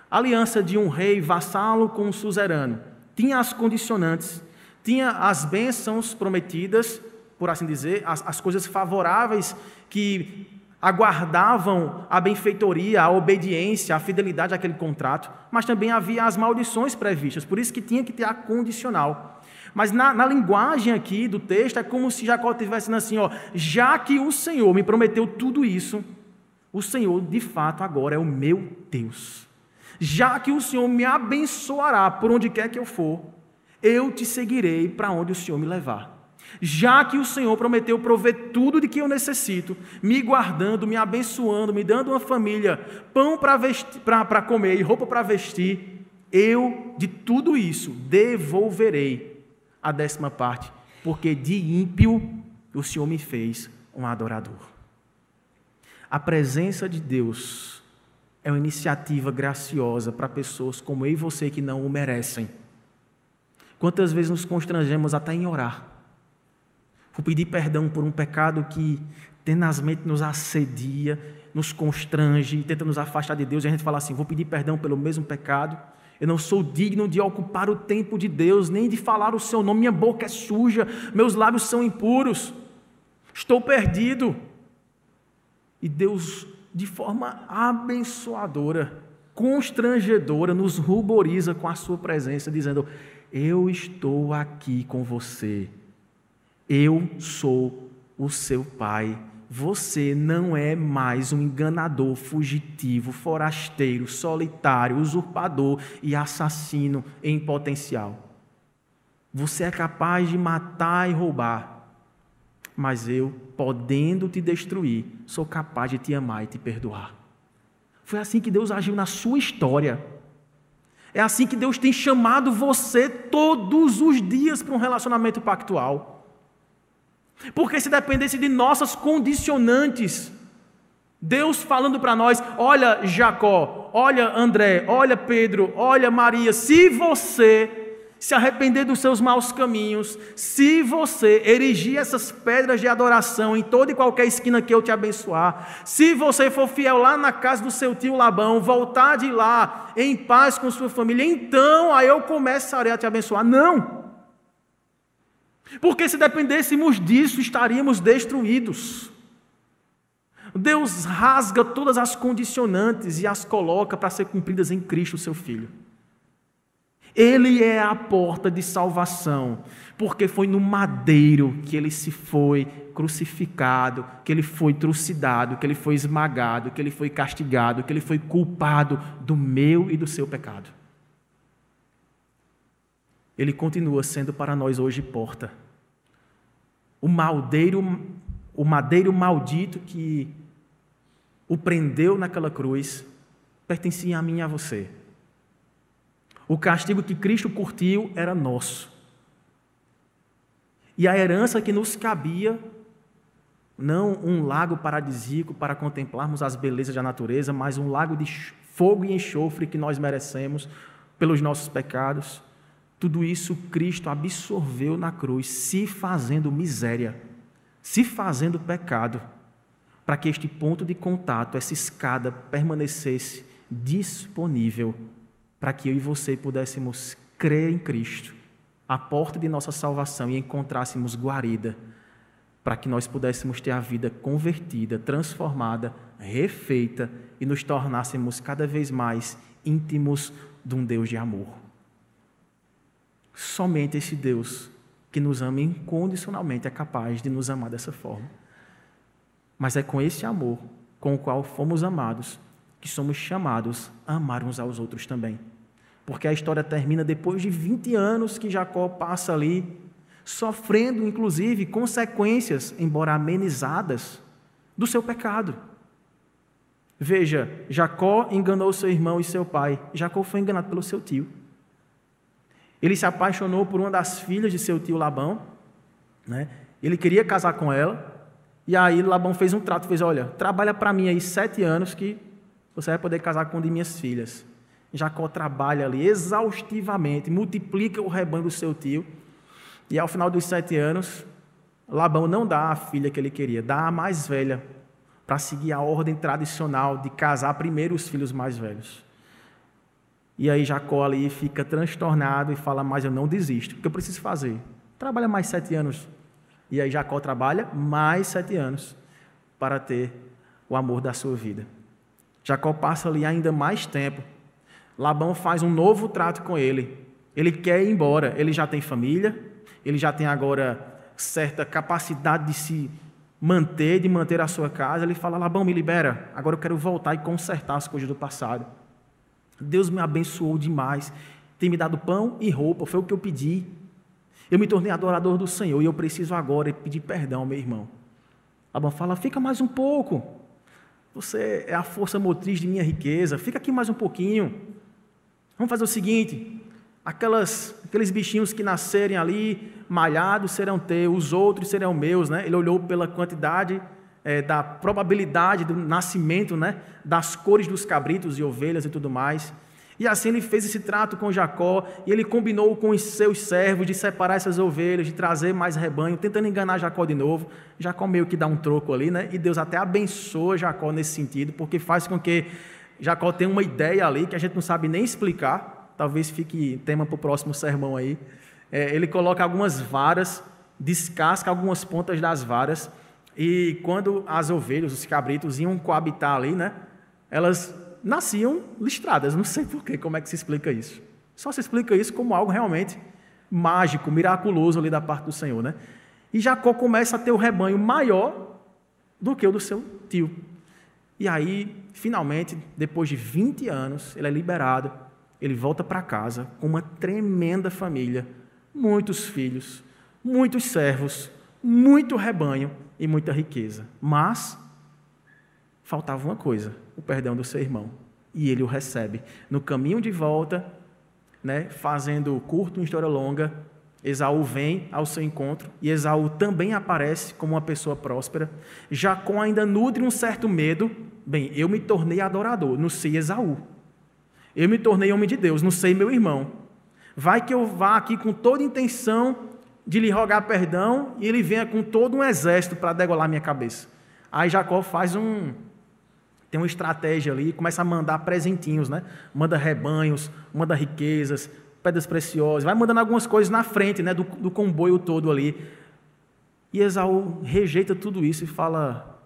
aliança de um rei vassalo com um suzerano tinha as condicionantes, tinha as bênçãos prometidas, por assim dizer, as, as coisas favoráveis que aguardavam a benfeitoria, a obediência, a fidelidade àquele contrato, mas também havia as maldições previstas, por isso que tinha que ter a condicional. Mas na, na linguagem aqui do texto é como se Jacó estivesse dizendo assim: ó, já que o Senhor me prometeu tudo isso, o Senhor de fato agora é o meu Deus já que o Senhor me abençoará por onde quer que eu for, eu te seguirei para onde o Senhor me levar. Já que o Senhor prometeu prover tudo de que eu necessito, me guardando, me abençoando, me dando uma família, pão para comer e roupa para vestir, eu de tudo isso devolverei a décima parte, porque de ímpio o Senhor me fez um adorador. A presença de Deus é uma iniciativa graciosa para pessoas como eu e você que não o merecem. Quantas vezes nos constrangemos até em orar? Vou pedir perdão por um pecado que tenazmente nos assedia, nos constrange, tenta nos afastar de Deus, e a gente fala assim: vou pedir perdão pelo mesmo pecado. Eu não sou digno de ocupar o tempo de Deus, nem de falar o seu nome. Minha boca é suja, meus lábios são impuros. Estou perdido. E Deus de forma abençoadora, constrangedora, nos ruboriza com a sua presença, dizendo: Eu estou aqui com você. Eu sou o seu pai. Você não é mais um enganador, fugitivo, forasteiro, solitário, usurpador e assassino em potencial. Você é capaz de matar e roubar, mas eu, podendo te destruir, sou capaz de te amar e te perdoar. Foi assim que Deus agiu na sua história. É assim que Deus tem chamado você todos os dias para um relacionamento pactual. Porque se dependesse de nossas condicionantes, Deus falando para nós: olha Jacó, olha André, olha Pedro, olha Maria, se você se arrepender dos seus maus caminhos, se você erigir essas pedras de adoração em toda e qualquer esquina que eu te abençoar, se você for fiel lá na casa do seu tio Labão, voltar de lá em paz com sua família, então aí eu começarei a te abençoar. Não! Porque se dependêssemos disso, estaríamos destruídos. Deus rasga todas as condicionantes e as coloca para ser cumpridas em Cristo, seu Filho. Ele é a porta de salvação, porque foi no madeiro que ele se foi crucificado, que ele foi trucidado, que ele foi esmagado, que ele foi castigado, que ele foi culpado do meu e do seu pecado. Ele continua sendo para nós hoje porta o madeiro, o madeiro maldito que o prendeu naquela cruz, pertencia a mim e a você. O castigo que Cristo curtiu era nosso. E a herança que nos cabia, não um lago paradisíaco para contemplarmos as belezas da natureza, mas um lago de fogo e enxofre que nós merecemos pelos nossos pecados. Tudo isso Cristo absorveu na cruz, se fazendo miséria, se fazendo pecado, para que este ponto de contato, essa escada, permanecesse disponível, para que eu e você pudéssemos crer em Cristo, a porta de nossa salvação, e encontrássemos guarida, para que nós pudéssemos ter a vida convertida, transformada, refeita e nos tornássemos cada vez mais íntimos de um Deus de amor. Somente esse Deus que nos ama incondicionalmente é capaz de nos amar dessa forma. Mas é com esse amor com o qual fomos amados que somos chamados a amar uns aos outros também. Porque a história termina depois de 20 anos que Jacó passa ali, sofrendo inclusive consequências, embora amenizadas, do seu pecado. Veja, Jacó enganou seu irmão e seu pai. Jacó foi enganado pelo seu tio. Ele se apaixonou por uma das filhas de seu tio Labão, né? Ele queria casar com ela, e aí Labão fez um trato, fez, olha, trabalha para mim aí sete anos que você vai poder casar com uma de minhas filhas. Jacó trabalha ali exaustivamente, multiplica o rebanho do seu tio, e ao final dos sete anos, Labão não dá a filha que ele queria, dá a mais velha, para seguir a ordem tradicional de casar primeiro os filhos mais velhos. E aí Jacó ali fica transtornado e fala: Mas eu não desisto, o que eu preciso fazer? Trabalha mais sete anos. E aí Jacó trabalha mais sete anos para ter o amor da sua vida. Jacó passa ali ainda mais tempo. Labão faz um novo trato com ele. Ele quer ir embora. Ele já tem família, ele já tem agora certa capacidade de se manter, de manter a sua casa. Ele fala: Labão, me libera. Agora eu quero voltar e consertar as coisas do passado. Deus me abençoou demais. Tem me dado pão e roupa, foi o que eu pedi. Eu me tornei adorador do Senhor e eu preciso agora pedir perdão, meu irmão. Labão fala: fica mais um pouco. Você é a força motriz de minha riqueza. Fica aqui mais um pouquinho. Vamos fazer o seguinte: aquelas, aqueles bichinhos que nascerem ali, malhados, serão teus, os outros serão meus. Né? Ele olhou pela quantidade é, da probabilidade do nascimento, né, das cores dos cabritos e ovelhas e tudo mais. E assim ele fez esse trato com Jacó, e ele combinou com os seus servos de separar essas ovelhas, de trazer mais rebanho, tentando enganar Jacó de novo. Jacó meio que dá um troco ali, né? E Deus até abençoa Jacó nesse sentido, porque faz com que Jacó tenha uma ideia ali que a gente não sabe nem explicar. Talvez fique tema para o próximo sermão aí. É, ele coloca algumas varas, descasca algumas pontas das varas e quando as ovelhas, os cabritos iam coabitar ali, né? Elas nasciam listradas. Não sei porquê, como é que se explica isso. Só se explica isso como algo realmente mágico, miraculoso ali da parte do Senhor, né? E Jacó começa a ter o rebanho maior do que o do seu tio. E aí, finalmente, depois de 20 anos, ele é liberado, ele volta para casa com uma tremenda família, muitos filhos, muitos servos, muito rebanho e muita riqueza. Mas faltava uma coisa: o perdão do seu irmão. E ele o recebe. No caminho de volta, né, fazendo curto uma história longa, Esaú vem ao seu encontro e Esaú também aparece como uma pessoa próspera. Jacó ainda nutre um certo medo. Bem, eu me tornei adorador, não sei Esaú. Eu me tornei homem de Deus, não sei meu irmão. Vai que eu vá aqui com toda intenção de lhe rogar perdão e ele venha com todo um exército para degolar minha cabeça. Aí Jacó faz um, tem uma estratégia ali, começa a mandar presentinhos, né? Manda rebanhos, manda riquezas, pedras preciosas, vai mandando algumas coisas na frente, né? Do, do comboio todo ali. E Esaú rejeita tudo isso e fala: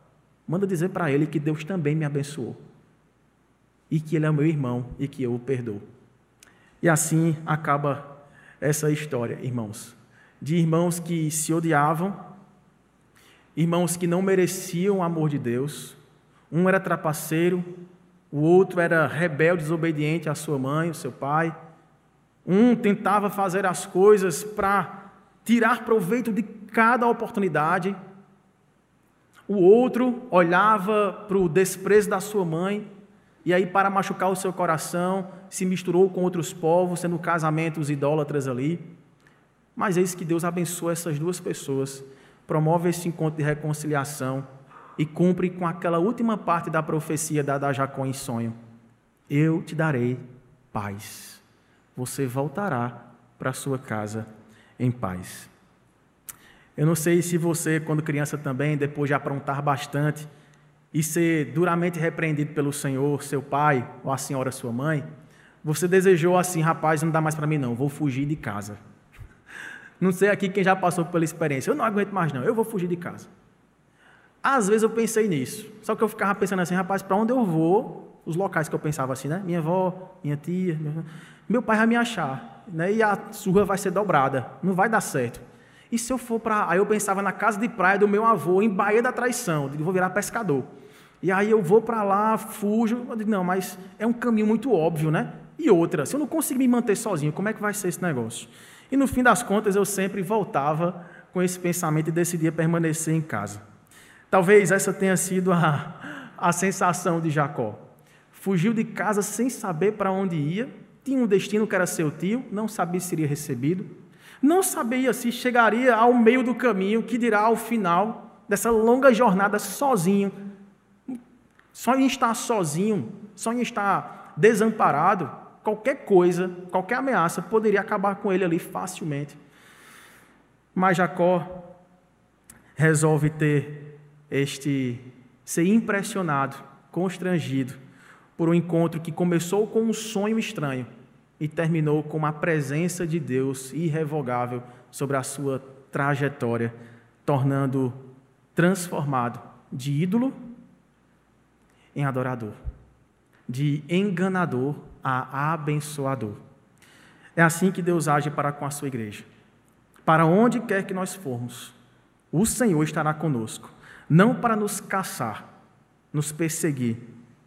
manda dizer para ele que Deus também me abençoou. E que ele é meu irmão e que eu o perdoo. E assim acaba essa história, irmãos. De irmãos que se odiavam, irmãos que não mereciam o amor de Deus, um era trapaceiro, o outro era rebelde, desobediente à sua mãe, ao seu pai. Um tentava fazer as coisas para tirar proveito de cada oportunidade. O outro olhava para o desprezo da sua mãe e aí, para machucar o seu coração, se misturou com outros povos, sendo casamentos idólatras ali. Mas eis que Deus abençoa essas duas pessoas, promove esse encontro de reconciliação e cumpre com aquela última parte da profecia dada a Jacó em sonho: Eu te darei paz. Você voltará para sua casa em paz. Eu não sei se você, quando criança também, depois de aprontar bastante e ser duramente repreendido pelo Senhor, seu pai ou a senhora, sua mãe, você desejou assim, rapaz, não dá mais para mim não, vou fugir de casa. Não sei aqui quem já passou pela experiência, eu não aguento mais não, eu vou fugir de casa. Às vezes eu pensei nisso, só que eu ficava pensando assim, rapaz, para onde eu vou? Os locais que eu pensava assim, né? Minha avó, minha tia, meu pai vai me achar, né? E a surra vai ser dobrada, não vai dar certo. E se eu for para. Aí eu pensava na casa de praia do meu avô, em Baía da Traição, eu vou virar pescador. E aí eu vou para lá, fujo. Eu digo, não, mas é um caminho muito óbvio, né? E outra, se eu não conseguir me manter sozinho, como é que vai ser esse negócio? E no fim das contas eu sempre voltava com esse pensamento e decidia permanecer em casa. Talvez essa tenha sido a, a sensação de Jacó. Fugiu de casa sem saber para onde ia, tinha um destino que era seu tio, não sabia se seria recebido, não sabia se chegaria ao meio do caminho, que dirá ao final dessa longa jornada sozinho. Só em estar sozinho, só em estar desamparado, qualquer coisa, qualquer ameaça poderia acabar com ele ali facilmente. Mas Jacó resolve ter este ser impressionado, constrangido por um encontro que começou com um sonho estranho e terminou com uma presença de Deus irrevogável sobre a sua trajetória, tornando transformado de ídolo em adorador, de enganador a abençoador. É assim que Deus age para com a sua igreja. Para onde quer que nós formos, o Senhor estará conosco não para nos caçar, nos perseguir,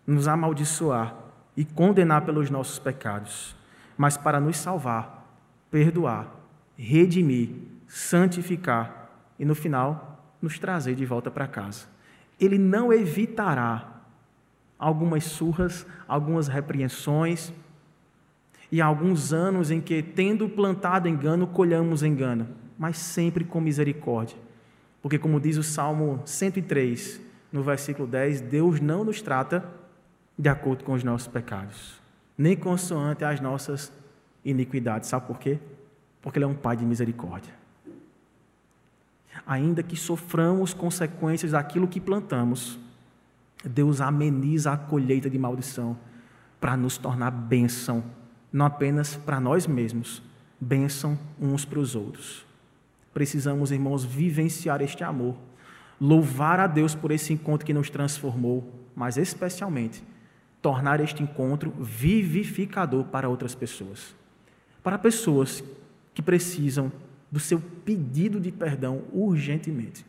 nos amaldiçoar e condenar pelos nossos pecados, mas para nos salvar, perdoar, redimir, santificar e no final nos trazer de volta para casa. Ele não evitará algumas surras, algumas repreensões e alguns anos em que, tendo plantado engano, colhamos engano, mas sempre com misericórdia porque, como diz o Salmo 103, no versículo 10, Deus não nos trata de acordo com os nossos pecados, nem consoante as nossas iniquidades. Sabe por quê? Porque Ele é um Pai de misericórdia. Ainda que soframos consequências daquilo que plantamos, Deus ameniza a colheita de maldição para nos tornar bênção, não apenas para nós mesmos, bênção uns para os outros. Precisamos, irmãos, vivenciar este amor, louvar a Deus por esse encontro que nos transformou, mas especialmente tornar este encontro vivificador para outras pessoas. Para pessoas que precisam do seu pedido de perdão urgentemente.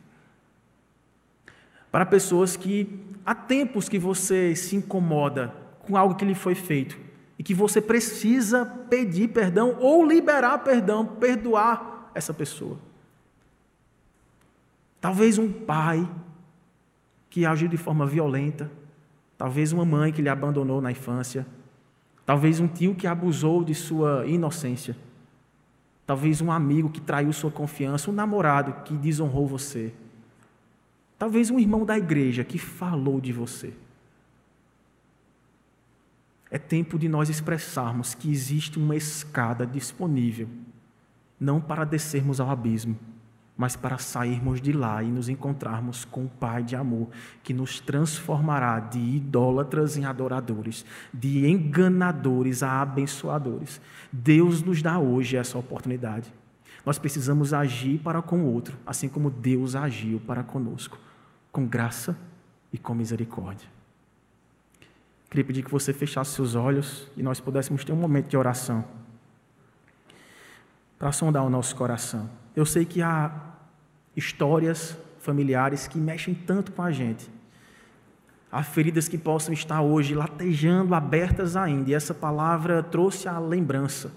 Para pessoas que há tempos que você se incomoda com algo que lhe foi feito e que você precisa pedir perdão ou liberar perdão, perdoar essa pessoa. Talvez um pai que agiu de forma violenta, talvez uma mãe que lhe abandonou na infância, talvez um tio que abusou de sua inocência, talvez um amigo que traiu sua confiança, um namorado que desonrou você, talvez um irmão da igreja que falou de você. É tempo de nós expressarmos que existe uma escada disponível, não para descermos ao abismo, mas para sairmos de lá e nos encontrarmos com o Pai de amor, que nos transformará de idólatras em adoradores, de enganadores a abençoadores. Deus nos dá hoje essa oportunidade. Nós precisamos agir para com o outro, assim como Deus agiu para conosco, com graça e com misericórdia. Queria pedir que você fechasse seus olhos e nós pudéssemos ter um momento de oração para sondar o nosso coração. Eu sei que há histórias familiares que mexem tanto com a gente. Há feridas que possam estar hoje latejando, abertas ainda. E essa palavra trouxe a lembrança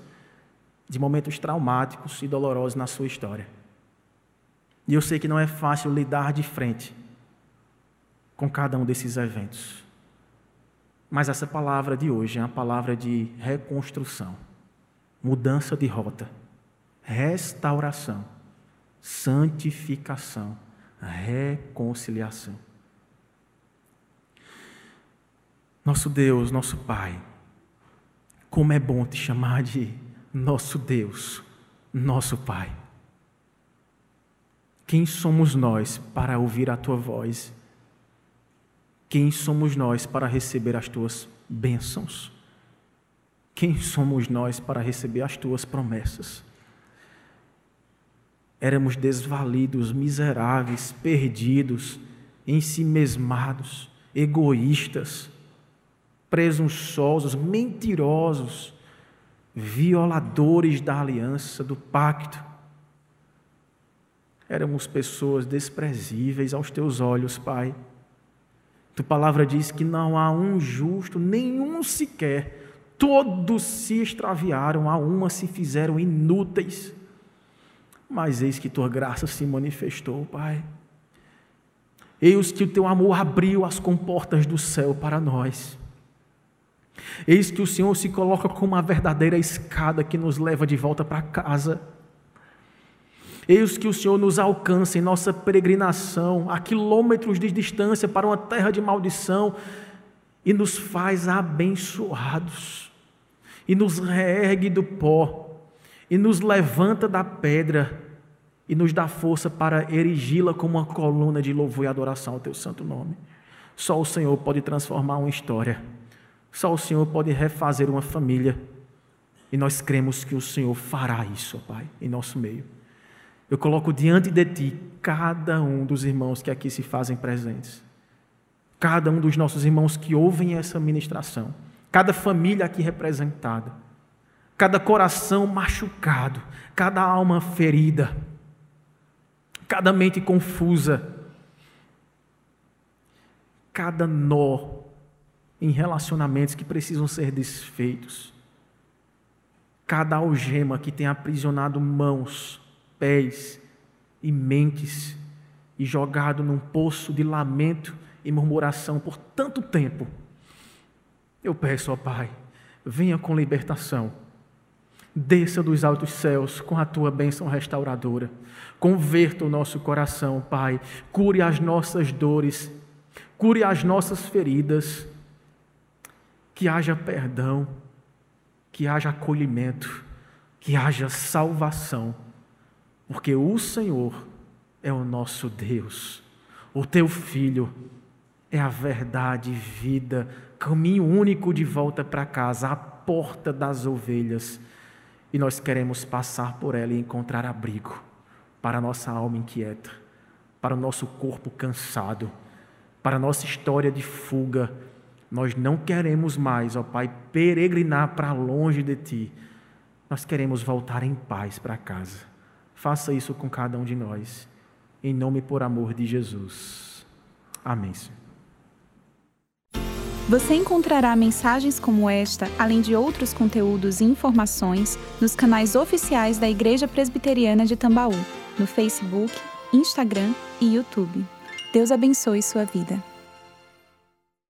de momentos traumáticos e dolorosos na sua história. E eu sei que não é fácil lidar de frente com cada um desses eventos. Mas essa palavra de hoje é uma palavra de reconstrução, mudança de rota restauração, santificação, reconciliação. Nosso Deus, nosso Pai, como é bom te chamar de nosso Deus, nosso Pai. Quem somos nós para ouvir a tua voz? Quem somos nós para receber as tuas bênçãos? Quem somos nós para receber as tuas promessas? Éramos desvalidos, miseráveis, perdidos, ensimesmados, egoístas, presunçosos, mentirosos, violadores da aliança, do pacto. Éramos pessoas desprezíveis aos teus olhos, Pai. Tua palavra diz que não há um justo, nenhum sequer. Todos se extraviaram, a uma se fizeram inúteis. Mas eis que tua graça se manifestou, Pai. Eis que o teu amor abriu as comportas do céu para nós. Eis que o Senhor se coloca como uma verdadeira escada que nos leva de volta para casa. Eis que o Senhor nos alcança em nossa peregrinação, a quilômetros de distância para uma terra de maldição, e nos faz abençoados, e nos reergue do pó e nos levanta da pedra e nos dá força para erigi-la como uma coluna de louvor e adoração ao teu santo nome. Só o Senhor pode transformar uma história. Só o Senhor pode refazer uma família. E nós cremos que o Senhor fará isso, Pai, em nosso meio. Eu coloco diante de Ti cada um dos irmãos que aqui se fazem presentes. Cada um dos nossos irmãos que ouvem essa ministração. Cada família aqui representada. Cada coração machucado, cada alma ferida, cada mente confusa, cada nó em relacionamentos que precisam ser desfeitos, cada algema que tem aprisionado mãos, pés e mentes e jogado num poço de lamento e murmuração por tanto tempo. Eu peço, ó Pai, venha com libertação Desça dos altos céus com a tua bênção restauradora. Converta o nosso coração, Pai. Cure as nossas dores. Cure as nossas feridas. Que haja perdão. Que haja acolhimento. Que haja salvação. Porque o Senhor é o nosso Deus. O teu Filho é a verdade, vida, caminho único de volta para casa, a porta das ovelhas e nós queremos passar por ela e encontrar abrigo para a nossa alma inquieta, para o nosso corpo cansado, para a nossa história de fuga. Nós não queremos mais, ó Pai, peregrinar para longe de Ti, Nós queremos voltar em paz para casa. Faça isso com cada um de nós. Em nome e por amor de Jesus. Amém. Você encontrará mensagens como esta, além de outros conteúdos e informações, nos canais oficiais da Igreja Presbiteriana de Tambaú, no Facebook, Instagram e YouTube. Deus abençoe sua vida.